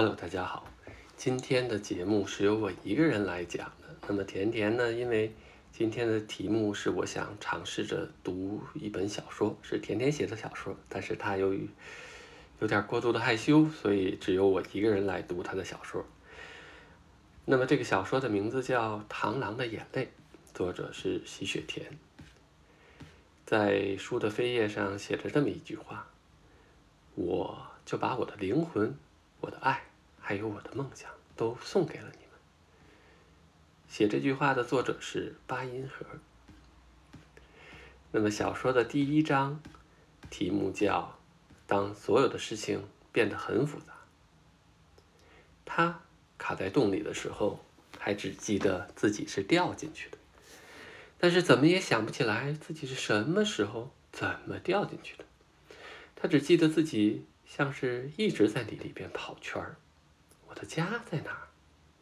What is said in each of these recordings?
Hello，大家好，今天的节目是由我一个人来讲的。那么甜甜呢，因为今天的题目是我想尝试着读一本小说，是甜甜写的小说，但是她由于有点过度的害羞，所以只有我一个人来读她的小说。那么这个小说的名字叫《螳螂的眼泪》，作者是席雪田。在书的扉页上写着这么一句话：“我就把我的灵魂。”我的爱，还有我的梦想，都送给了你们。写这句话的作者是八音盒。那么小说的第一章，题目叫“当所有的事情变得很复杂”。他卡在洞里的时候，还只记得自己是掉进去的，但是怎么也想不起来自己是什么时候、怎么掉进去的。他只记得自己。像是一直在你里边跑圈儿。我的家在哪儿？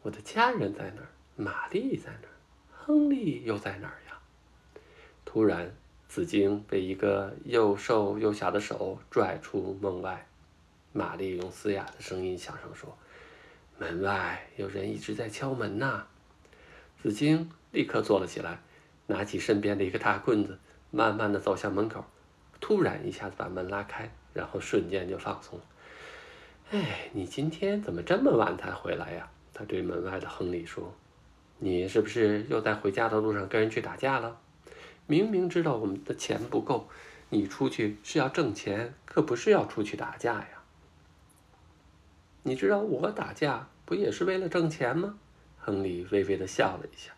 我的家人在哪儿？玛丽在哪儿？亨利又在哪儿呀？突然，紫荆被一个又瘦又小的手拽出门外。玛丽用嘶哑的声音响声说：“门外有人一直在敲门呐！”紫荆立刻坐了起来，拿起身边的一个大棍子，慢慢的走向门口。突然，一下子把门拉开。然后瞬间就放松了。哎，你今天怎么这么晚才回来呀？他对门外的亨利说：“你是不是又在回家的路上跟人去打架了？明明知道我们的钱不够，你出去是要挣钱，可不是要出去打架呀。你知道我打架不也是为了挣钱吗？”亨利微微的笑了一下。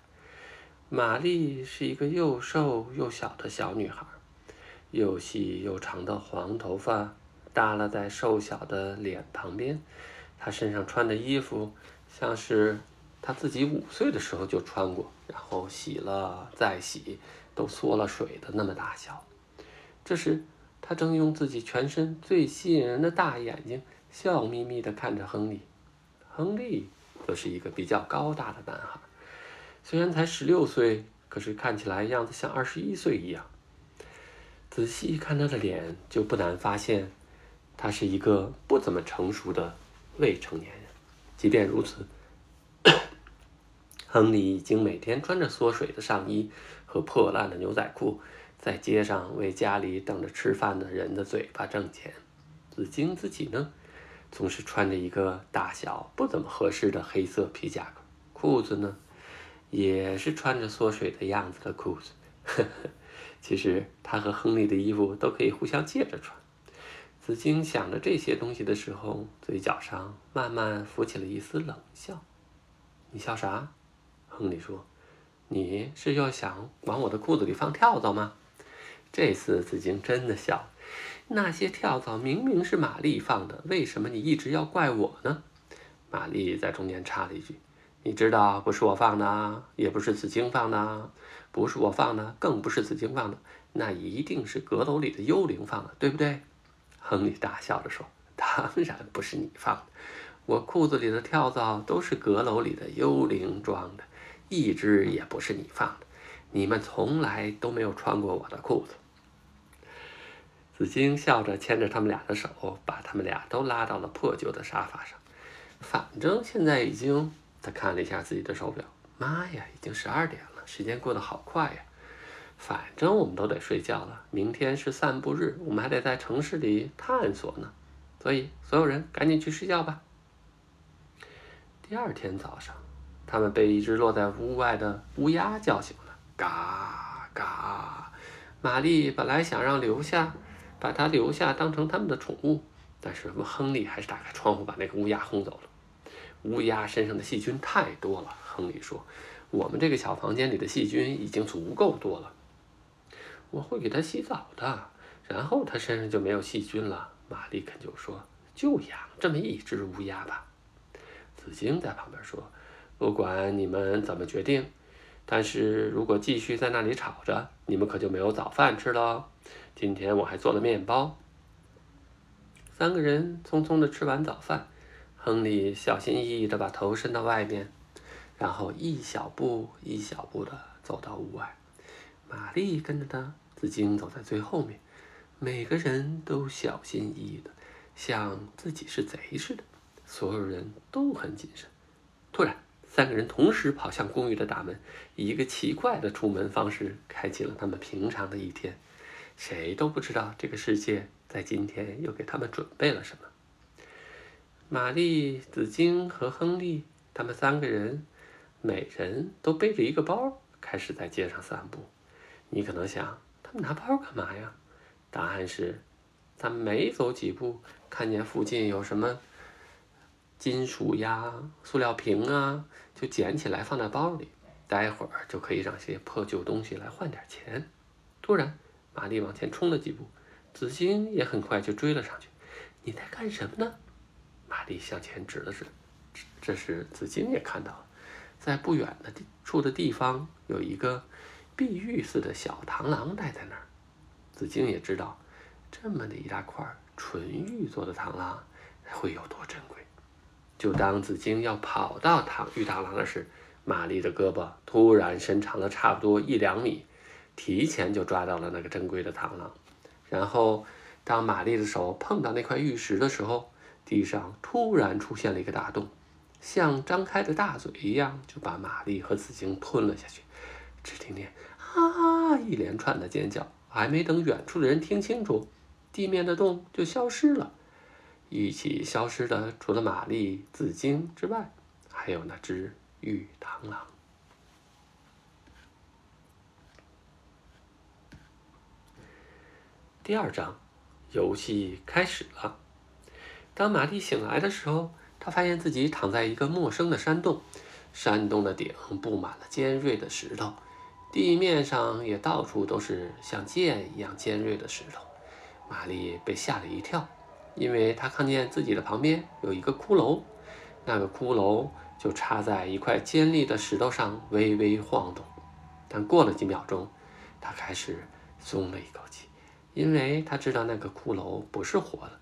玛丽是一个又瘦又小的小女孩。又细又长的黄头发耷拉在瘦小的脸旁边，他身上穿的衣服像是他自己五岁的时候就穿过，然后洗了再洗，都缩了水的那么大小。这时，他正用自己全身最吸引人的大眼睛笑眯眯地看着亨利。亨利则是一个比较高大的男孩，虽然才十六岁，可是看起来样子像二十一岁一样。仔细一看他的脸，就不难发现，他是一个不怎么成熟的未成年人。即便如此，亨利已经每天穿着缩水的上衣和破烂的牛仔裤，在街上为家里等着吃饭的人的嘴巴挣钱。紫晶自己呢，总是穿着一个大小不怎么合适的黑色皮夹克，裤子呢，也是穿着缩水的样子的裤子。呵 呵。其实他和亨利的衣服都可以互相借着穿。紫晶想着这些东西的时候，嘴角上慢慢浮起了一丝冷笑。“你笑啥？”亨利说，“你是又想往我的裤子里放跳蚤吗？”这次紫晶真的笑。那些跳蚤明明是玛丽放的，为什么你一直要怪我呢？玛丽在中间插了一句。你知道不是我放的，也不是紫晶放的，不是我放的，更不是紫晶放的，那一定是阁楼里的幽灵放的，对不对？亨利大笑着说：“ 当然不是你放的，我裤子里的跳蚤都是阁楼里的幽灵装的，一只也不是你放的。你们从来都没有穿过我的裤子。”紫荆笑着牵着他们俩的手，把他们俩都拉到了破旧的沙发上。反正现在已经。他看了一下自己的手表，妈呀，已经十二点了，时间过得好快呀！反正我们都得睡觉了，明天是散步日，我们还得在城市里探索呢，所以所有人赶紧去睡觉吧。第二天早上，他们被一只落在屋外的乌鸦叫醒了，嘎嘎！玛丽本来想让留下，把它留下当成他们的宠物，但是亨利还是打开窗户把那个乌鸦轰走了。乌鸦身上的细菌太多了，亨利说：“我们这个小房间里的细菌已经足够多了。我会给它洗澡的，然后它身上就没有细菌了。”玛丽肯就说：“就养这么一只乌鸦吧。”紫荆在旁边说：“不管你们怎么决定，但是如果继续在那里吵着，你们可就没有早饭吃了。今天我还做了面包。”三个人匆匆的吃完早饭。亨利小心翼翼地把头伸到外面，然后一小步一小步地走到屋外。玛丽跟着他，紫晶走在最后面。每个人都小心翼翼的，像自己是贼似的。所有人都很谨慎。突然，三个人同时跑向公寓的大门，以一个奇怪的出门方式开启了他们平常的一天。谁都不知道这个世界在今天又给他们准备了什么。玛丽、紫晶和亨利，他们三个人，每人都背着一个包，开始在街上散步。你可能想，他们拿包干嘛呀？答案是，他们没走几步，看见附近有什么金属呀、塑料瓶啊，就捡起来放在包里，待会儿就可以让些破旧东西来换点钱。突然，玛丽往前冲了几步，紫荆也很快就追了上去。你在干什么呢？玛丽向前指了指。这时，紫荆也看到了，在不远的地处的地方有一个碧玉似的小螳螂待在那儿。紫晶也知道，这么的一大块纯玉做的螳螂会有多珍贵。就当紫晶要跑到螳玉螳螂那时，玛丽的胳膊突然伸长了差不多一两米。提前就抓到了那个珍贵的螳螂，然后当玛丽的手碰到那块玉石的时候，地上突然出现了一个大洞，像张开的大嘴一样，就把玛丽和紫晶吞了下去。只听见啊一连串的尖叫，还没等远处的人听清楚，地面的洞就消失了。一起消失的除了玛丽、紫晶之外，还有那只玉螳螂。第二章，游戏开始了。当玛丽醒来的时候，她发现自己躺在一个陌生的山洞，山洞的顶布满了尖锐的石头，地面上也到处都是像剑一样尖锐的石头。玛丽被吓了一跳，因为她看见自己的旁边有一个骷髅，那个骷髅就插在一块尖利的石头上，微微晃动。但过了几秒钟，她开始松了一口气。因为他知道那个骷髅不是活的，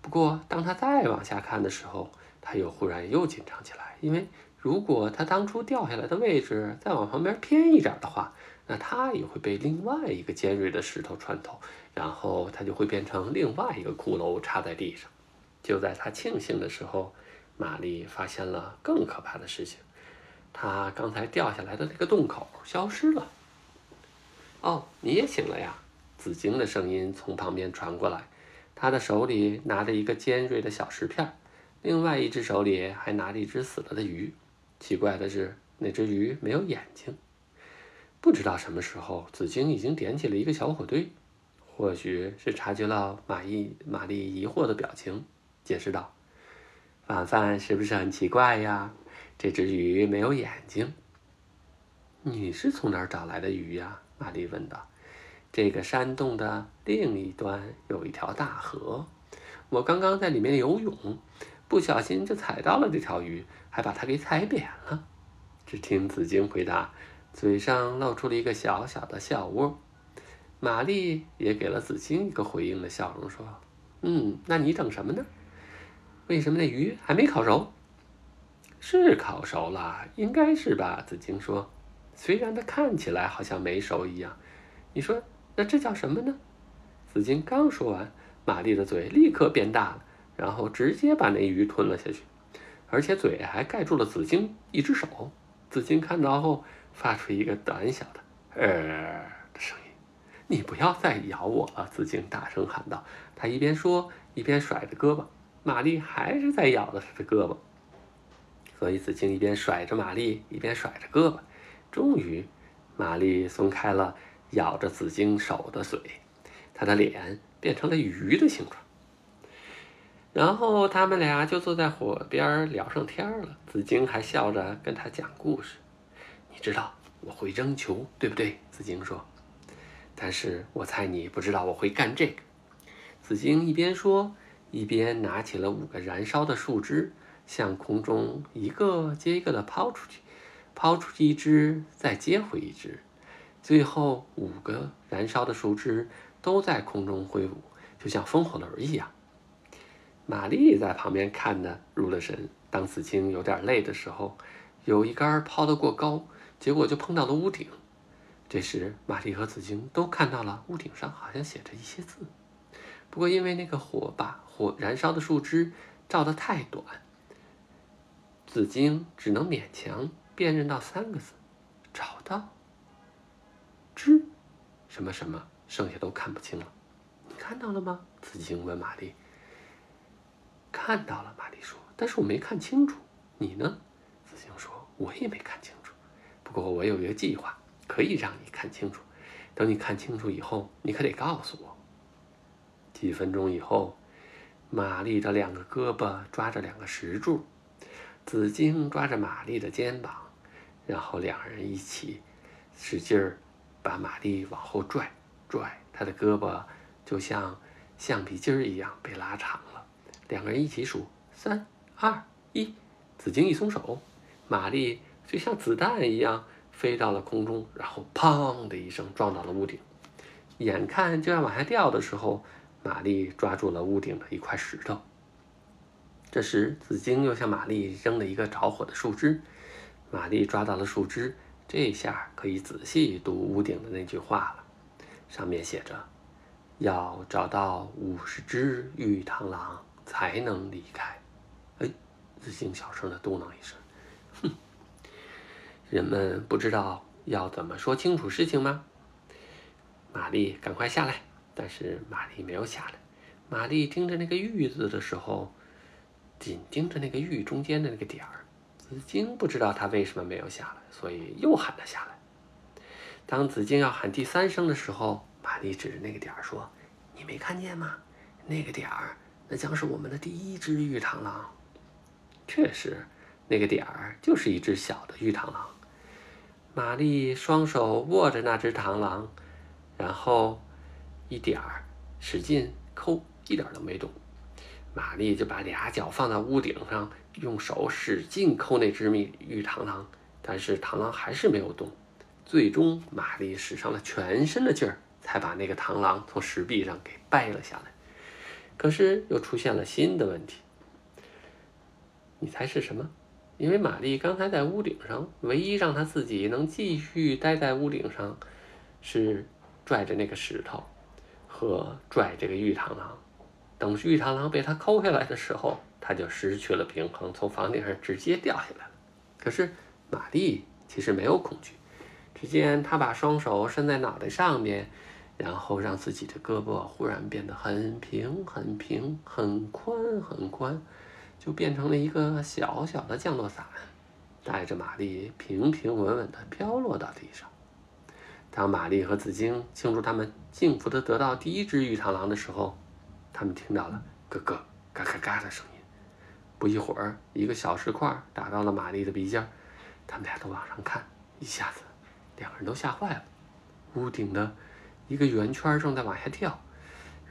不过当他再往下看的时候，他又忽然又紧张起来。因为如果他当初掉下来的位置再往旁边偏一点的话，那他也会被另外一个尖锐的石头穿透，然后他就会变成另外一个骷髅插在地上。就在他庆幸的时候，玛丽发现了更可怕的事情：他刚才掉下来的那个洞口消失了。哦，你也醒了呀！紫晶的声音从旁边传过来，他的手里拿着一个尖锐的小石片，另外一只手里还拿着一只死了的鱼。奇怪的是，那只鱼没有眼睛。不知道什么时候，紫荆已经点起了一个小火堆，或许是察觉到玛丽玛丽疑惑的表情，解释道：“晚饭是不是很奇怪呀？这只鱼没有眼睛。”你是从哪儿找来的鱼呀？玛丽问道。这个山洞的另一端有一条大河，我刚刚在里面游泳，不小心就踩到了这条鱼，还把它给踩扁了。只听紫荆回答，嘴上露出了一个小小的笑窝。玛丽也给了紫荆一个回应的笑容，说：“嗯，那你等什么呢？为什么那鱼还没烤熟？是烤熟了，应该是吧？”紫荆说：“虽然它看起来好像没熟一样，你说。”那这叫什么呢？紫荆刚说完，玛丽的嘴立刻变大了，然后直接把那鱼吞了下去，而且嘴还盖住了紫晶一只手。紫晶看到后，发出一个短小的“呃”的声音。“你不要再咬我了！”紫晶大声喊道。他一边说，一边甩着胳膊。玛丽还是在咬着他的胳膊，所以紫晶一边甩着玛丽，一边甩着胳膊。终于，玛丽松开了。咬着紫晶手的嘴，他的脸变成了鱼的形状。然后他们俩就坐在火边聊上天了。紫晶还笑着跟他讲故事。你知道我会扔球，对不对？紫晶说。但是我猜你不知道我会干这个。紫晶一边说，一边拿起了五个燃烧的树枝，向空中一个接一个的抛出去，抛出去一只，再接回一只。最后五个燃烧的树枝都在空中挥舞，就像风火轮一样。玛丽在旁边看的入了神。当紫荆有点累的时候，有一杆抛得过高，结果就碰到了屋顶。这时，玛丽和紫荆都看到了屋顶上好像写着一些字。不过，因为那个火把火燃烧的树枝照得太短，子京只能勉强辨认到三个字：找到。知什么什么，剩下都看不清了。你看到了吗？子京问玛丽。看到了，玛丽说，但是我没看清楚。你呢？子京说，我也没看清楚。不过我有一个计划，可以让你看清楚。等你看清楚以后，你可得告诉我。几分钟以后，玛丽的两个胳膊抓着两个石柱，紫晶抓着玛丽的肩膀，然后两人一起使劲儿把玛丽往后拽，拽，她的胳膊就像橡皮筋儿一样被拉长了。两个人一起数三二一，紫荆一松手，玛丽就像子弹一样。飞到了空中，然后砰的一声撞到了屋顶。眼看就要往下掉的时候，玛丽抓住了屋顶的一块石头。这时，紫荆又向玛丽扔了一个着火的树枝。玛丽抓到了树枝，这下可以仔细读屋顶的那句话了。上面写着：“要找到五十只玉螳螂才能离开。”哎，紫荆小声的嘟囔一声。哼人们不知道要怎么说清楚事情吗？玛丽，赶快下来！但是玛丽没有下来。玛丽盯着那个“玉”字的时候，紧盯着那个“玉”中间的那个点儿。紫荆不知道他为什么没有下来，所以又喊了下来。当紫荆要喊第三声的时候，玛丽指着那个点儿说：“你没看见吗？那个点儿，那将是我们的第一只玉螳螂。”确实，那个点儿就是一只小的玉螳螂。玛丽双手握着那只螳螂，然后一点儿使劲抠，一点都没动。玛丽就把俩脚放在屋顶上，用手使劲抠那只蜜玉螳螂，但是螳螂还是没有动。最终，玛丽使上了全身的劲儿，才把那个螳螂从石壁上给掰了下来。可是又出现了新的问题，你猜是什么？因为玛丽刚才在屋顶上，唯一让她自己能继续待在屋顶上，是拽着那个石头和拽这个玉螳螂。等玉螳螂被她抠下来的时候，她就失去了平衡，从房顶上直接掉下来了。可是玛丽其实没有恐惧，只见她把双手伸在脑袋上面，然后让自己的胳膊忽然变得很平、很平、很宽、很宽。就变成了一个小小的降落伞，带着玛丽平平稳稳地飘落到地上。当玛丽和紫荆庆祝他们幸福地得到第一只玉螳螂的时候，他们听到了咯咯嘎嘎嘎的声音。不一会儿，一个小石块打到了玛丽的鼻尖，他们俩都往上看，一下子，两个人都吓坏了。屋顶的一个圆圈正在往下掉，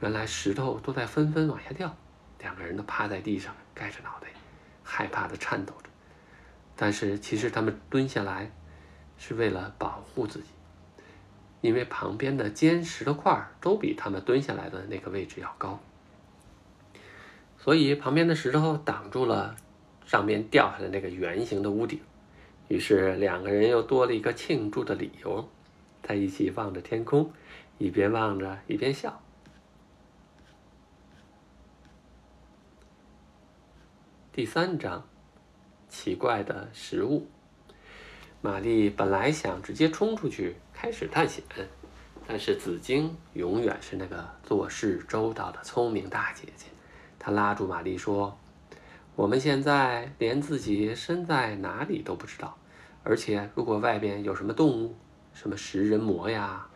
原来石头都在纷纷往下掉。两个人都趴在地上，盖着脑袋，害怕的颤抖着。但是其实他们蹲下来，是为了保护自己，因为旁边的尖石头块都比他们蹲下来的那个位置要高，所以旁边的石头挡住了上面掉下来那个圆形的屋顶。于是两个人又多了一个庆祝的理由，在一起望着天空，一边望着一边笑。第三章，奇怪的食物。玛丽本来想直接冲出去开始探险，但是紫荆永远是那个做事周到的聪明大姐姐。她拉住玛丽说：“我们现在连自己身在哪里都不知道，而且如果外边有什么动物，什么食人魔呀，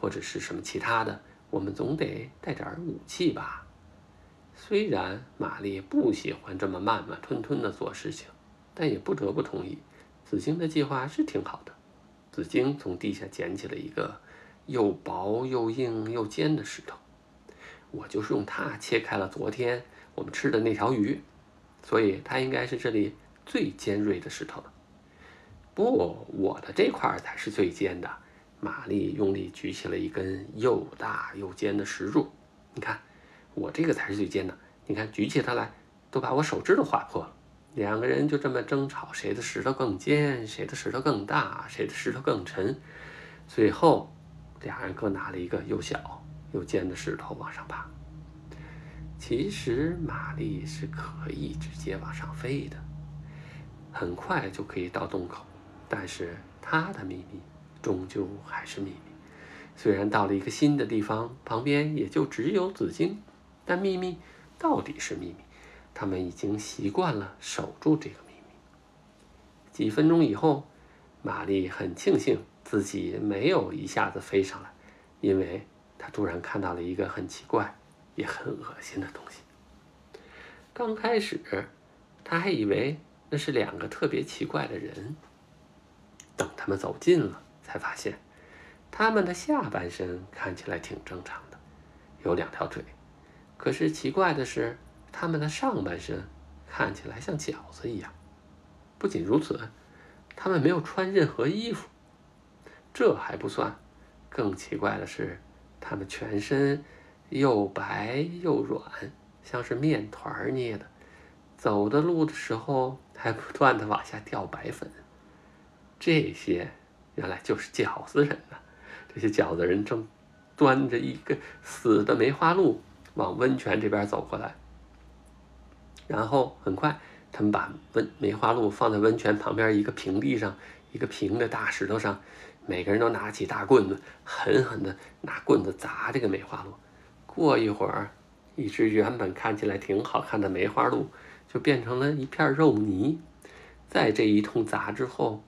或者是什么其他的，我们总得带点武器吧。”虽然玛丽不喜欢这么慢慢吞吞地做事情，但也不得不同意。紫晶的计划是挺好的。紫晶从地下捡起了一个又薄又硬又尖的石头，我就是用它切开了昨天我们吃的那条鱼，所以它应该是这里最尖锐的石头了。不，我的这块才是最尖的。玛丽用力举起了一根又大又尖的石柱，你看。我这个才是最尖的，你看，举起它来都把我手指头划破了。两个人就这么争吵，谁的石头更尖，谁的石头更大，谁的石头更沉。最后，俩人各拿了一个又小又尖的石头往上爬。其实，玛丽是可以直接往上飞的。很快就可以到洞口。但是她的秘密终究还是秘密。虽然到了一个新的地方，旁边也就只有紫晶，但秘密到底是秘密。他们已经习惯了守住这个秘密。几分钟以后，玛丽很庆幸自己没有一下子飞上来，因为她突然看到了一个很奇怪也很恶心的东西。刚开始，她还以为那是两个特别奇怪的人。等他们走近了，才发现，他们的下半身看起来挺正常的，有两条腿。可是奇怪的是，他们的上半身看起来像饺子一样。不仅如此，他们没有穿任何衣服。这还不算，更奇怪的是，他们全身又白又软，像是面团捏的。走的路的时候，还不断的往下掉白粉。这些原来就是饺子人呐！这些饺子人正端着一个死的梅花鹿往温泉这边走过来，然后很快，他们把温梅花鹿放在温泉旁边一个平地上，一个平的大石头上，每个人都拿起大棍子，狠狠地拿棍子砸这个梅花鹿。过一会儿，一只原本看起来挺好看的梅花鹿就变成了一片肉泥。在这一通砸之后，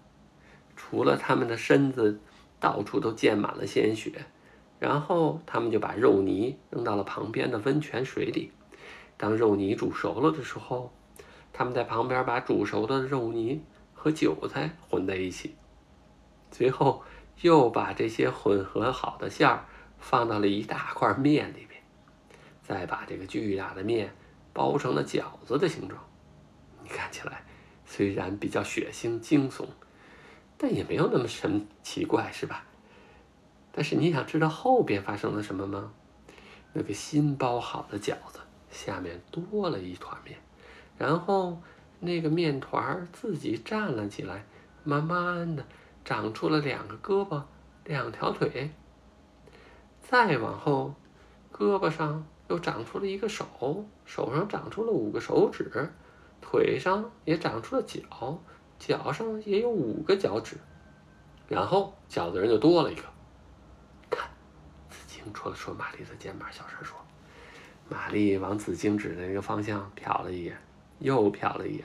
除了他们的身子，到处都溅满了鲜血，然后他们就把肉泥扔到了旁边的温泉水里。当肉泥煮熟了的时候，他们在旁边把煮熟的肉泥和韭菜混在一起，最后又把这些混合好的馅儿放到了一大块面里边，再把这个巨大的面包成了饺子的形状。你看起来虽然比较血腥惊悚。但也没有那么神奇怪，是吧？但是你想知道后边发生了什么吗？那个新包好的饺子下面多了一团面，然后那个面团儿自己站了起来，慢慢的长出了两个胳膊、两条腿。再往后，胳膊上又长出了一个手，手上长出了五个手指，腿上也长出了脚。脚上也有五个脚趾，然后饺子人就多了一个。看，紫晶戳了戳玛丽的肩膀，小声说：“玛丽往紫晶指的那个方向瞟了一眼，又瞟了一眼，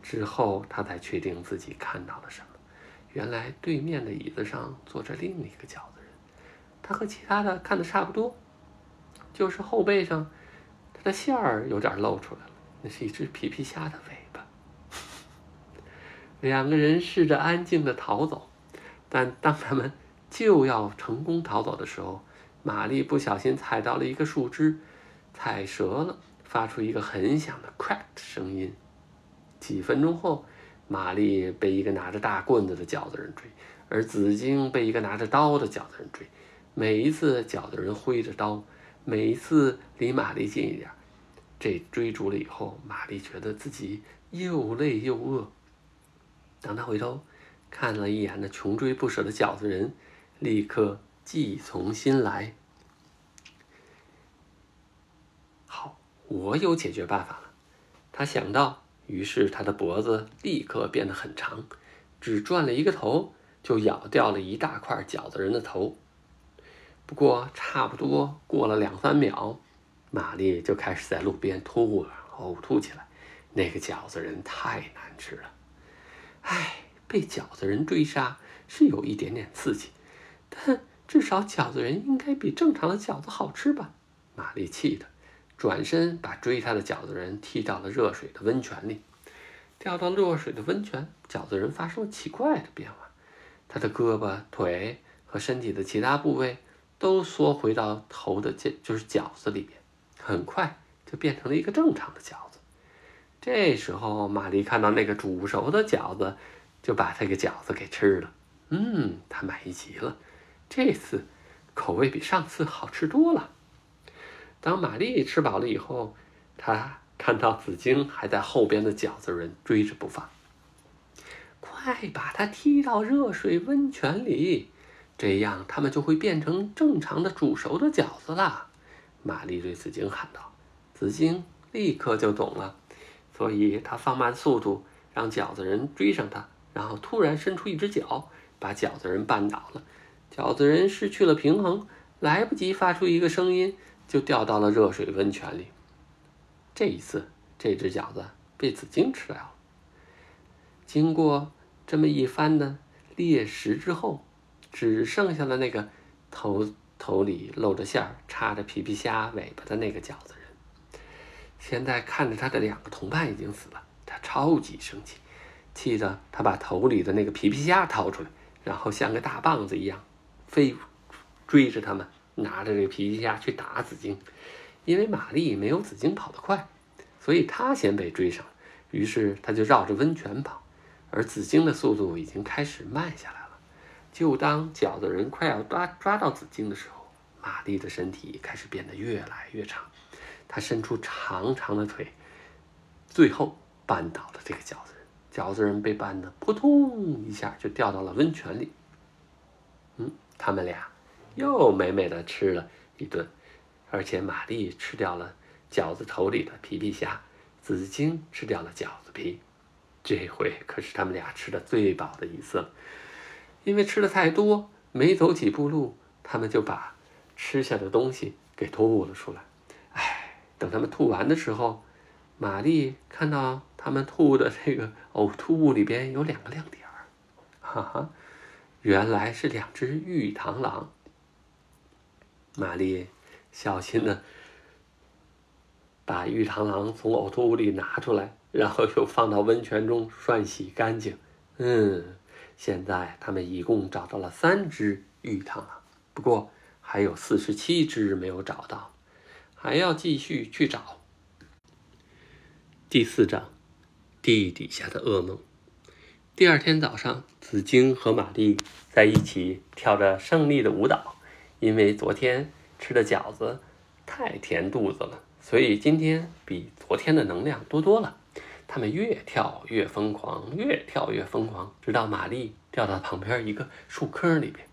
之后她才确定自己看到了什么。原来对面的椅子上坐着另一个饺子人，他和其他的看的差不多，就是后背上他的馅儿有点露出来了，那是一只皮皮虾的尾。”两个人试着安静的逃走，但当他们就要成功逃走的时候，玛丽不小心踩到了一个树枝，踩折了，发出一个很响的 crack 声音。几分钟后，玛丽被一个拿着大棍子的饺子人追，而紫晶被一个拿着刀的饺子人追。每一次饺子人挥着刀，每一次离玛丽近一点。这追逐了以后，玛丽觉得自己又累又饿。当他回头看了一眼那穷追不舍的饺子人，立刻计从心来。好，我有解决办法了。他想到，于是他的脖子立刻变得很长，只转了一个头，就咬掉了一大块饺子人的头。不过，差不多过了两三秒，玛丽就开始在路边吐了呕吐起来。那个饺子人太难吃了。被饺子人追杀是有一点点刺激，但至少饺子人应该比正常的饺子好吃吧？玛丽气的转身把追他的饺子人踢到了热水的温泉里。掉到热水的温泉，饺子人发生了奇怪的变化，他的胳膊、腿和身体的其他部位都缩回到头的这就是饺子里边，很快就变成了一个正常的饺子。这时候，玛丽看到那个煮熟的饺子，就把这个饺子给吃了。嗯，他满意极了，这次口味比上次好吃多了。当玛丽吃饱了以后，她看到紫荆还在后边的饺子人追着不放，快把他踢到热水温泉里，这样他们就会变成正常的煮熟的饺子了。玛丽对紫荆喊道。紫荆立刻就懂了。所以他放慢速度，让饺子人追上她，然后突然伸出一只脚，把饺子人绊倒了。饺子人失去了平衡，来不及发出一个声音，就掉到了热水温泉里。这一次，这只饺子被紫荆吃掉了。经过这么一番的猎食之后，只剩下了那个头头里露着馅儿、插着皮皮虾尾巴的那个饺子人。现在看着他的两个同伴已经死了，他超级生气，气得他把头里的那个皮皮虾掏出来，然后像个大棒子一样。飞追着他们，拿着这个皮皮虾去打紫荆，因为玛丽没有紫荆跑得快，所以他先被追上。于是他就绕着温泉跑，而紫荆的速度已经开始慢下来了。就当饺子人快要抓抓到紫荆的时候，玛丽的身体开始变得越来越长，她伸出长长的腿，最后绊倒了这个饺子。饺子人被绊得扑通一下就掉到了温泉里。嗯。他们俩又美美的吃了一顿，而且玛丽吃掉了饺子头里的皮皮虾，紫晶吃掉了饺子皮。这回可是他们俩吃的最饱的一次了，因为吃的太多，没走几步路，他们就把吃下的东西给吐了出来。哎，等他们吐完的时候，玛丽看到他们吐的这个呕吐物里边有两个亮点儿，哈哈。原来是两只玉螳螂。玛丽小心的把玉螳螂从呕吐物里拿出来，然后又放到温泉中涮洗干净。嗯，现在他们一共找到了三只玉螳螂，不过还有四十七只没有找到，还要继续去找。第四章：地底下的噩梦。第二天早上，紫荆和玛丽在一起跳着胜利的舞蹈。因为昨天吃的饺子太填肚子了，所以今天比昨天的能量多多了。他们越跳越疯狂，越跳越疯狂，直到玛丽掉到旁边一个树坑里边。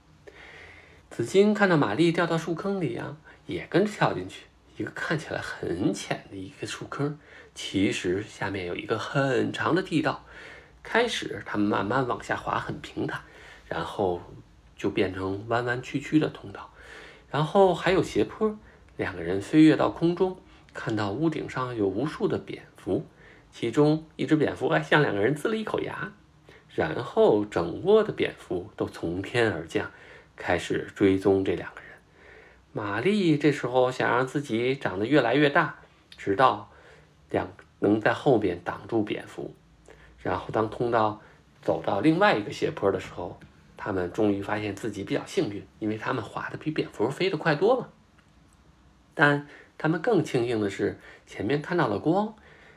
紫荆看到玛丽掉到树坑里呀，也跟着跳进去。一个看起来很浅的一个树坑，其实下面有一个很长的地道。开始，他们慢慢往下滑，很平坦，然后就变成弯弯曲曲的通道，然后还有斜坡。两个人飞跃到空中，看到屋顶上有无数的蝙蝠，其中一只蝙蝠还向两个人呲了一口牙。然后整窝的蝙蝠都从天而降，开始追踪这两个人。玛丽这时候想让自己长得越来越大，直到两能在后边挡住蝙蝠。然后，当通道走到另外一个斜坡的时候，他们终于发现自己比较幸运，因为他们滑的比蝙蝠飞得快多了。但他们更庆幸的是，前面看到了光，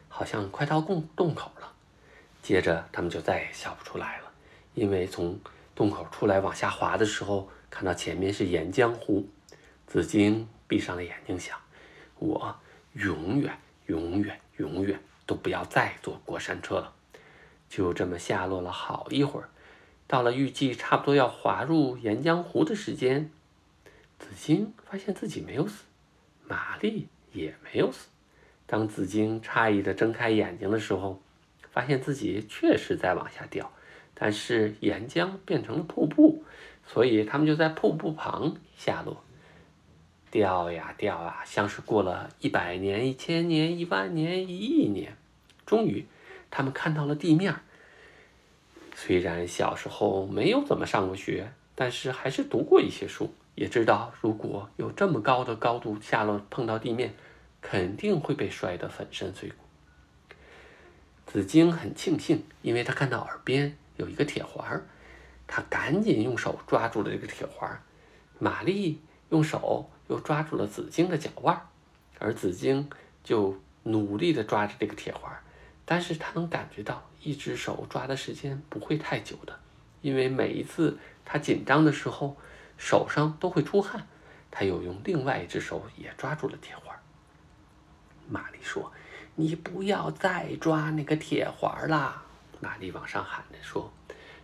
好像快到洞洞口了。接着，他们就再也笑不出来了，因为从洞口出来往下滑的时候，看到前面是岩浆湖。紫荆闭上了眼睛，想：我永远、永远、永远都不要再坐过山车了。就这么下落了好一会儿，到了预计差不多要滑入岩浆湖的时间，紫荆发现自己没有死，玛丽也没有死。当紫荆诧异的睁开眼睛的时候，发现自己确实在往下掉，但是岩浆变成了瀑布，所以他们就在瀑布旁下落，掉呀掉啊，像是过了一百年、一千年、一万年、一亿年，终于。他们看到了地面。虽然小时候没有怎么上过学，但是还是读过一些书，也知道如果有这么高的高度下落碰到地面，肯定会被摔得粉身碎骨。紫晶很庆幸，因为他看到耳边有一个铁环，他赶紧用手抓住了这个铁环。玛丽用手又抓住了紫荆的脚腕，而紫荆就努力地抓着这个铁环。但是他能感觉到，一只手抓的时间不会太久的，因为每一次他紧张的时候，手上都会出汗。他又用另外一只手也抓住了铁环。玛丽说：“你不要再抓那个铁环啦！”玛丽往上喊着说。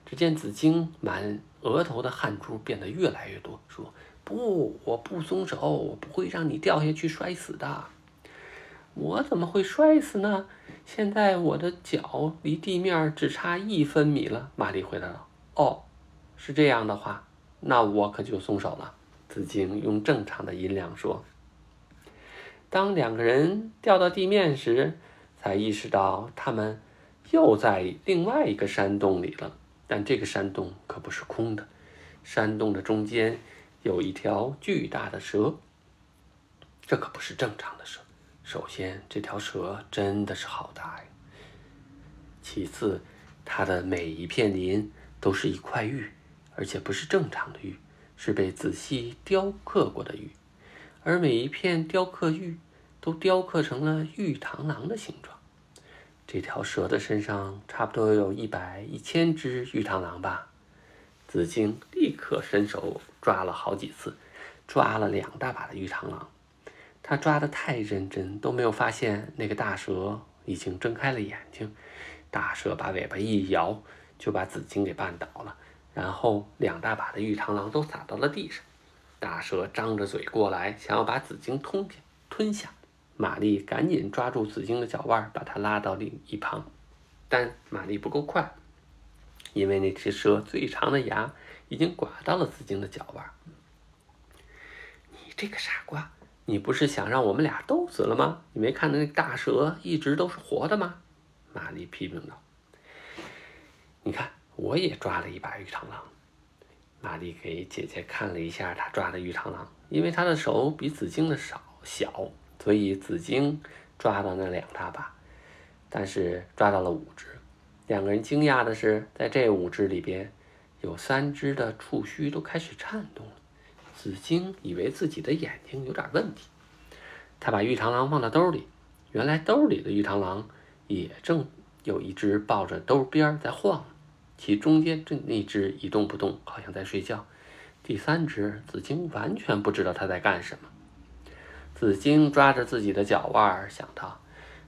只见紫荆满额头的汗珠变得越来越多，说：“不，我不松手，我不会让你掉下去摔死的。”我怎么会摔死呢？现在我的脚离地面只差一分米了。玛丽回答道：“哦，是这样的话，那我可就松手了。”紫晶用正常的音量说。当两个人掉到地面时，才意识到他们又在另外一个山洞里了。但这个山洞可不是空的，山洞的中间有一条巨大的蛇。这可不是正常的蛇。首先，这条蛇真的是好大呀。其次，它的每一片鳞都是一块玉，而且不是正常的玉，是被仔细雕刻过的玉。而每一片雕刻玉都雕刻成了玉螳螂的形状。这条蛇的身上差不多有一百一千只玉螳螂吧？紫荆立刻伸手抓了好几次，抓了两大把的玉螳螂。他抓得太认真，都没有发现那个大蛇已经睁开了眼睛。大蛇把尾巴一摇，就把紫荆给绊倒了，然后两大把的玉螳螂都洒到了地上。大蛇张着嘴过来，想要把紫荆吞下。吞下。玛丽赶紧抓住紫荆的脚腕，把它拉到另一旁，但玛丽不够快，因为那只蛇最长的牙已经刮到了紫荆的脚腕。你这个傻瓜，你不是想让我们俩都死了吗？你没看到那大蛇一直都是活的吗？玛丽批评道。你看，我也抓了一把玉螳螂。玛丽给姐姐看了一下她抓的玉螳螂，因为她的手比紫荆的少小。所以紫荆抓到那两大把，但是抓到了五只。两个人惊讶的是，在这五只里边，有三只的触须都开始颤动了。紫晶以为自己的眼睛有点问题，他把玉螳螂放到兜里，原来兜里的玉螳螂也正有一只抱着兜边在晃，其中间这那只一动不动，好像在睡觉。第三只紫晶完全不知道它在干什么。紫晶抓着自己的脚腕，想到：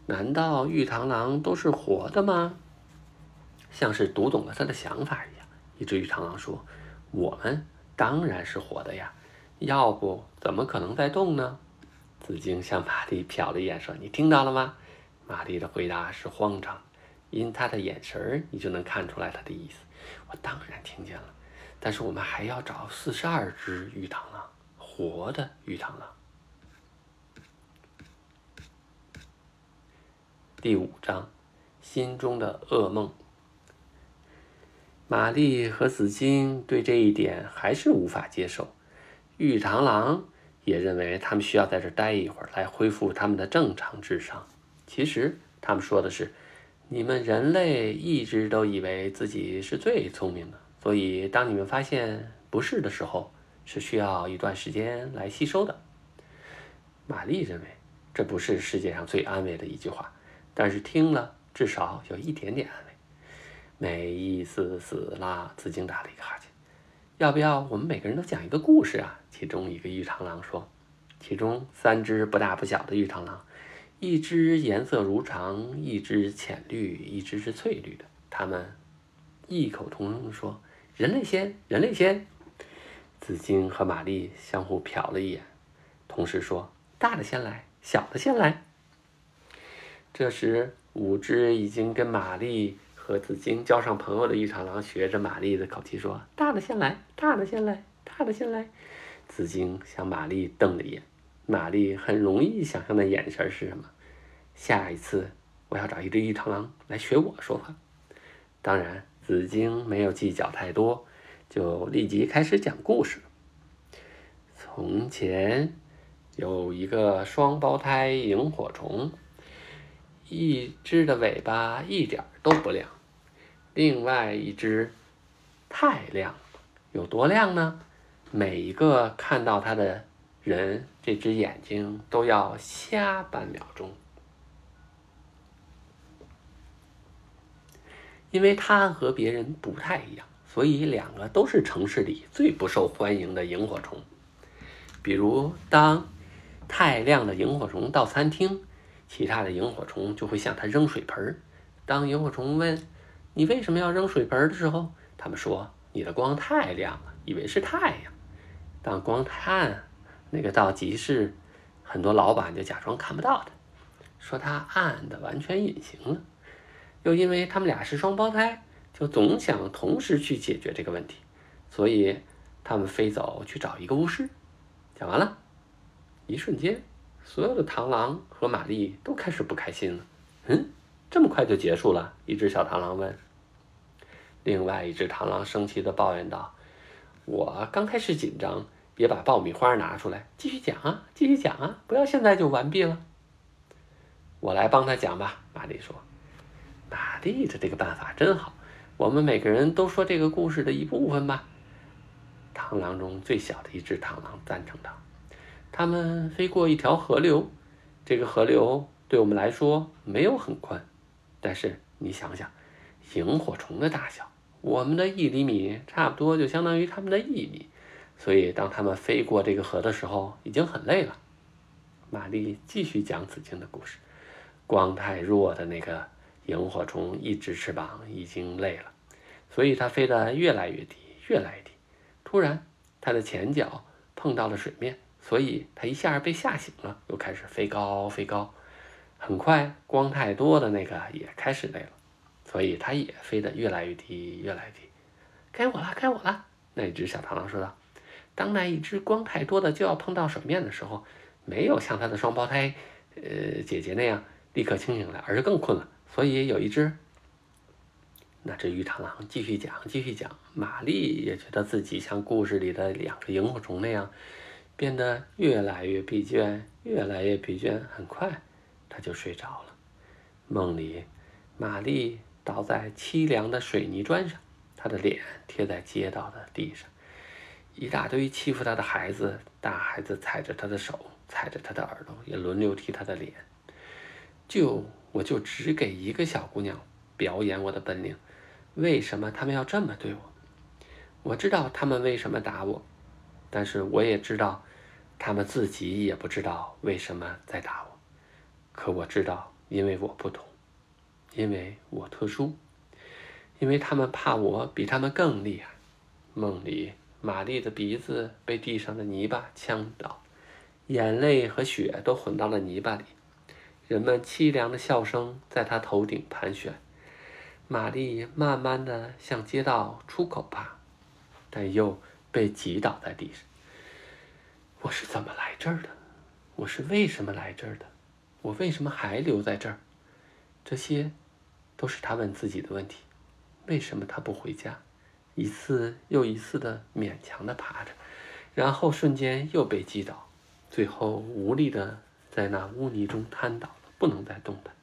难道玉螳螂都是活的吗？像是读懂了他的想法一样，一只玉螳螂说：“我们当然是活的呀，要不怎么可能在动呢？”紫荆向玛丽瞟了一眼，说：“你听到了吗？”玛丽的回答是慌张，因他的眼神你就能看出来他的意思。我当然听见了，但是我们还要找四十二只玉螳螂，活的玉螳螂。第五章，心中的噩梦。玛丽和紫金对这一点还是无法接受。玉螳螂也认为他们需要在这待一会儿，来恢复他们的正常智商。其实他们说的是：你们人类一直都以为自己是最聪明的，所以当你们发现不是的时候，是需要一段时间来吸收的。玛丽认为这不是世界上最安慰的一句话。但是听了，至少有一点点安慰。没意思死了，紫荆打了一个哈欠。要不要我们每个人都讲一个故事啊？其中一个玉螳螂说。其中三只不大不小的玉螳螂，一只颜色如常，一只浅绿，一只是翠绿的。它们异口同声地说：“人类先，人类先。”紫荆和玛丽相互瞟了一眼，同时说：“大的先来，小的先来。”这时，五只已经跟玛丽和紫荆交上朋友的玉螳螂学着玛丽的口气说：“大的先来，大的先来，大的先来。”紫荆向玛丽瞪了一眼，玛丽很容易想象的眼神是什么？下一次我要找一只玉螳螂来学我说话。当然，紫荆没有计较太多，就立即开始讲故事。从前有一个双胞胎萤火虫。一只的尾巴一点都不亮，另外一只太亮，有多亮呢？每一个看到它的人，这只眼睛都要瞎半秒钟，因为它和别人不太一样，所以两个都是城市里最不受欢迎的萤火虫。比如，当太亮的萤火虫到餐厅。其他的萤火虫就会向它扔水盆儿。当萤火虫问“你为什么要扔水盆”的时候，他们说：“你的光太亮了，以为是太阳。”当光太暗，那个到集市，很多老板就假装看不到他。说他暗的完全隐形了，又因为他们俩是双胞胎，就总想同时去解决这个问题，所以他们飞走去找一个巫师。讲完了，一瞬间，所有的螳螂和玛丽都开始不开心了。嗯，这么快就结束了？一只小螳螂问。另外一只螳螂生气地抱怨道：“我刚开始紧张，别把爆米花拿出来，继续讲啊，继续讲啊，不要现在就完毕了。”我来帮他讲吧，玛丽说。玛丽的这个办法真好，我们每个人都说这个故事的一部分吧。螳螂中最小的一只螳螂赞成道：“他们飞过一条河流，这个河流对我们来说没有很宽，但是你想想，萤火虫的大小。”我们的一厘米差不多就相当于它们的一米，所以当它们飞过这个河的时候，已经很累了。玛丽继续讲紫荆的故事。光太弱的那个萤火虫，一只翅膀已经累了，所以它飞得越来越低，越来越低。突然，它的前脚碰到了水面，所以它一下被吓醒了，又开始飞高飞高。很快，光太多的那个也开始累了。所以它也飞得越来越低，越来越低。该我了，该我了！那只小螳螂说道。当那一只光太多的就要碰到水面的时候，没有像它的双胞胎，呃，姐姐那样立刻清醒了，而是更困了。所以有一只，那只鱼螳螂继续讲，继续讲。玛丽也觉得自己像故事里的两个萤火虫那样，变得越来越疲倦，越来越疲倦。很快，他就睡着了。梦里，玛丽。倒在凄凉的水泥砖上，他的脸贴在街道的地上，一大堆欺负他的孩子，大孩子踩着他的手，踩着他的耳朵，也轮流踢他的脸。就我就只给一个小姑娘表演我的本领，为什么他们要这么对我？我知道他们为什么打我，但是我也知道，他们自己也不知道为什么在打我。可我知道，因为我不同。因为我特殊，因为他们怕我比他们更厉害。梦里，玛丽的鼻子被地上的泥巴呛到，眼泪和血都混到了泥巴里。人们凄凉的笑声在她头顶盘旋。玛丽慢慢的向街道出口爬，但又被挤倒在地上。我是怎么来这儿的？我是为什么来这儿的？我为什么还留在这儿？这些。都是他问自己的问题：为什么他不回家？一次又一次的勉强的爬着，然后瞬间又被击倒，最后无力的在那污泥中瘫倒了，不能再动弹。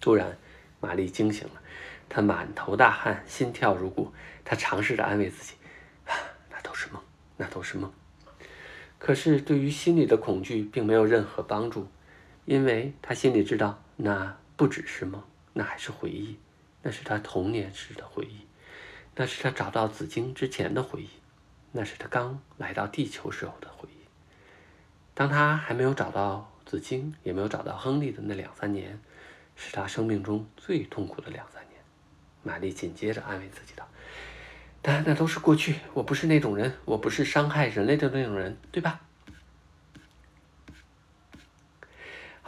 突然，玛丽惊醒了，她满头大汗，心跳如鼓。她尝试着安慰自己：“那都是梦，那都是梦。”可是，对于心里的恐惧并没有任何帮助，因为他心里知道，那不只是梦。那还是回忆，那是他童年时的回忆，那是他找到紫荆之前的回忆，那是他刚来到地球时候的回忆。当他还没有找到紫荆，也没有找到亨利的那两三年，是他生命中最痛苦的两三年。玛丽紧接着安慰自己道：“但那都是过去，我不是那种人，我不是伤害人类的那种人，对吧？”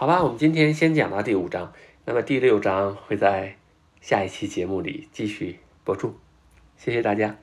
好吧，我们今天先讲到第五章。那么第六章会在下一期节目里继续播出，谢谢大家。